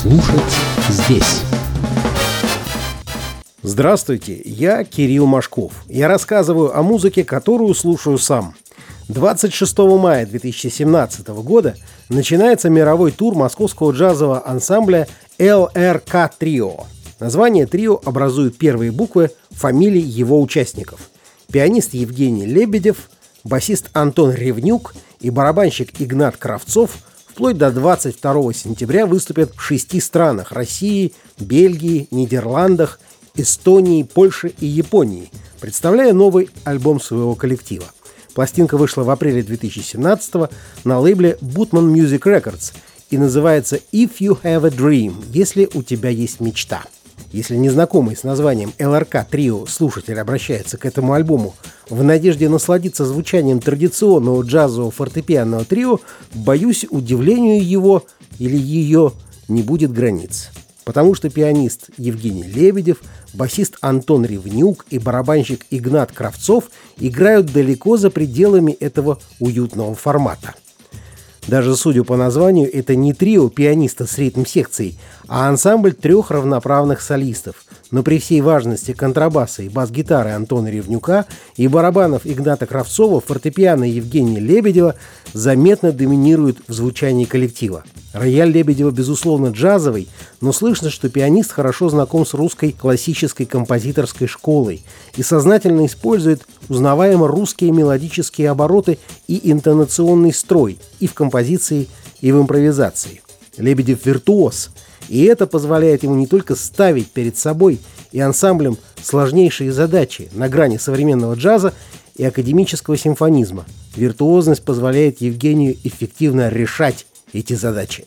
Слушать здесь. Здравствуйте, я Кирилл Машков. Я рассказываю о музыке, которую слушаю сам. 26 мая 2017 года начинается мировой тур московского джазового ансамбля ЛРК Трио. Название трио образуют первые буквы фамилий его участников. Пианист Евгений Лебедев, басист Антон Ревнюк и барабанщик Игнат Кравцов вплоть до 22 сентября выступят в шести странах – России, Бельгии, Нидерландах, Эстонии, Польше и Японии, представляя новый альбом своего коллектива. Пластинка вышла в апреле 2017 на лейбле Bootman Music Records и называется «If You Have a Dream» – «Если у тебя есть мечта». Если незнакомый с названием ЛРК Трио слушатель обращается к этому альбому в надежде насладиться звучанием традиционного джазового фортепианного трио, боюсь, удивлению его или ее не будет границ. Потому что пианист Евгений Лебедев, басист Антон Ревнюк и барабанщик Игнат Кравцов играют далеко за пределами этого уютного формата – даже судя по названию, это не трио пианиста с ритм-секцией, а ансамбль трех равноправных солистов. Но при всей важности контрабаса и бас-гитары Антона Ревнюка и барабанов Игната Кравцова, фортепиано Евгения Лебедева заметно доминируют в звучании коллектива. Рояль Лебедева, безусловно, джазовый, но слышно, что пианист хорошо знаком с русской классической композиторской школой и сознательно использует узнаваемо русские мелодические обороты и интонационный строй и в композиции, и в импровизации. Лебедев виртуоз, и это позволяет ему не только ставить перед собой и ансамблем сложнейшие задачи на грани современного джаза и академического симфонизма. Виртуозность позволяет Евгению эффективно решать эти задачи.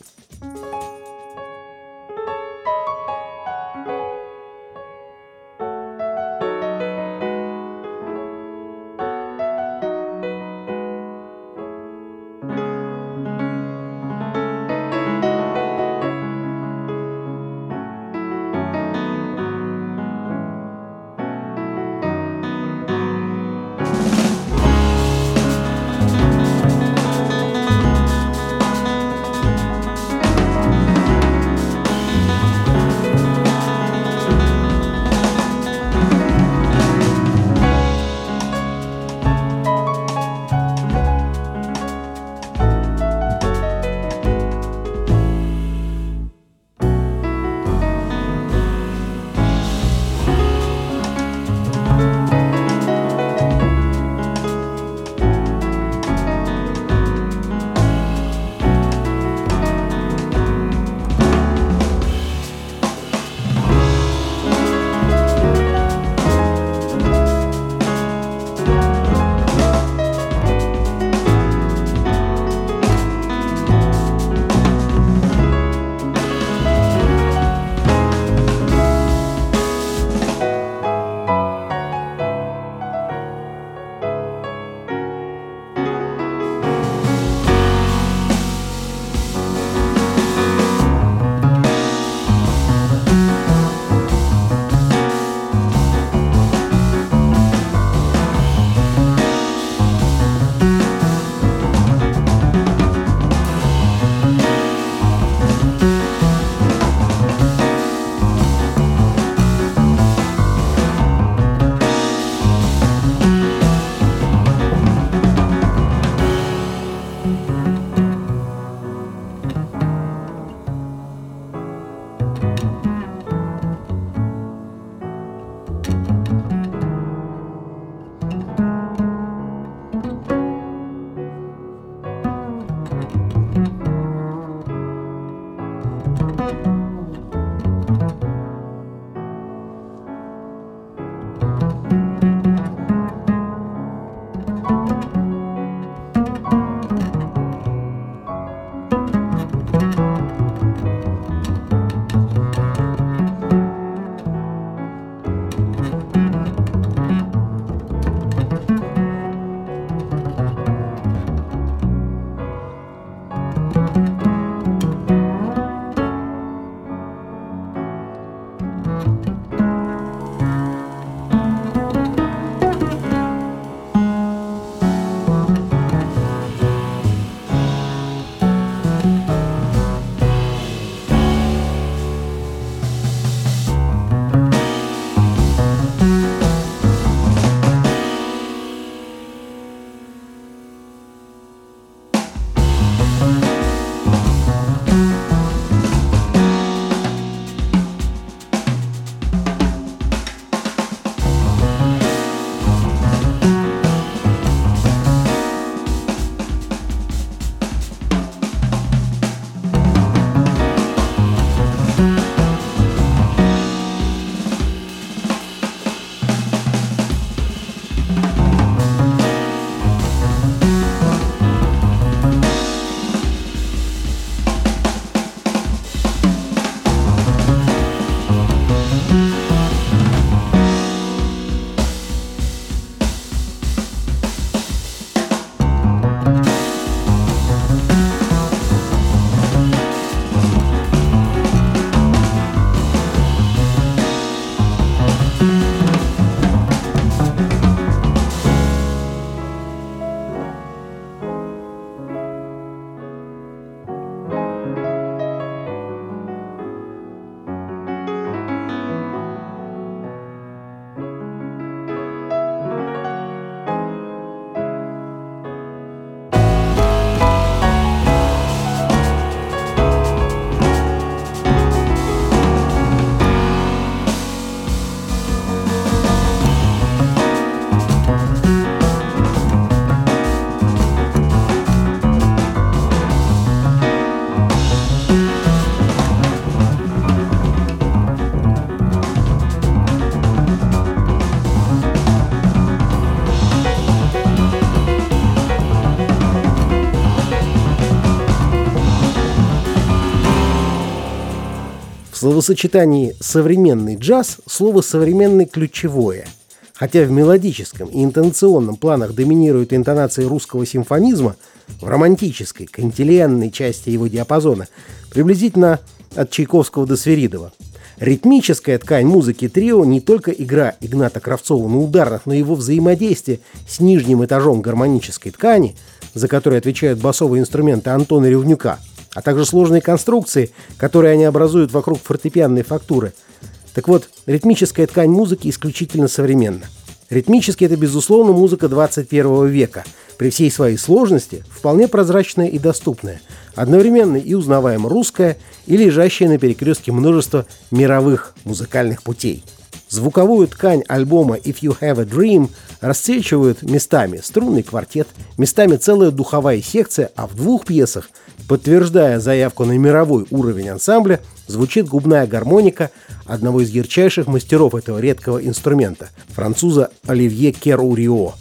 Словосочетании «современный джаз» слово «современный» ключевое. Хотя в мелодическом и интонационном планах доминируют интонации русского симфонизма, в романтической, кантиленной части его диапазона, приблизительно от Чайковского до Сверидова. Ритмическая ткань музыки трио не только игра Игната Кравцова на ударных, но и его взаимодействие с нижним этажом гармонической ткани, за которой отвечают басовые инструменты Антона Ревнюка, а также сложные конструкции, которые они образуют вокруг фортепианной фактуры. Так вот, ритмическая ткань музыки исключительно современна. Ритмически это, безусловно, музыка 21 века, при всей своей сложности, вполне прозрачная и доступная, одновременно и узнаваемо русская, и лежащая на перекрестке множества мировых музыкальных путей. Звуковую ткань альбома «If You Have a Dream» расцвечивают местами струнный квартет, местами целая духовая секция, а в двух пьесах, подтверждая заявку на мировой уровень ансамбля, звучит губная гармоника одного из ярчайших мастеров этого редкого инструмента – француза Оливье Керурио.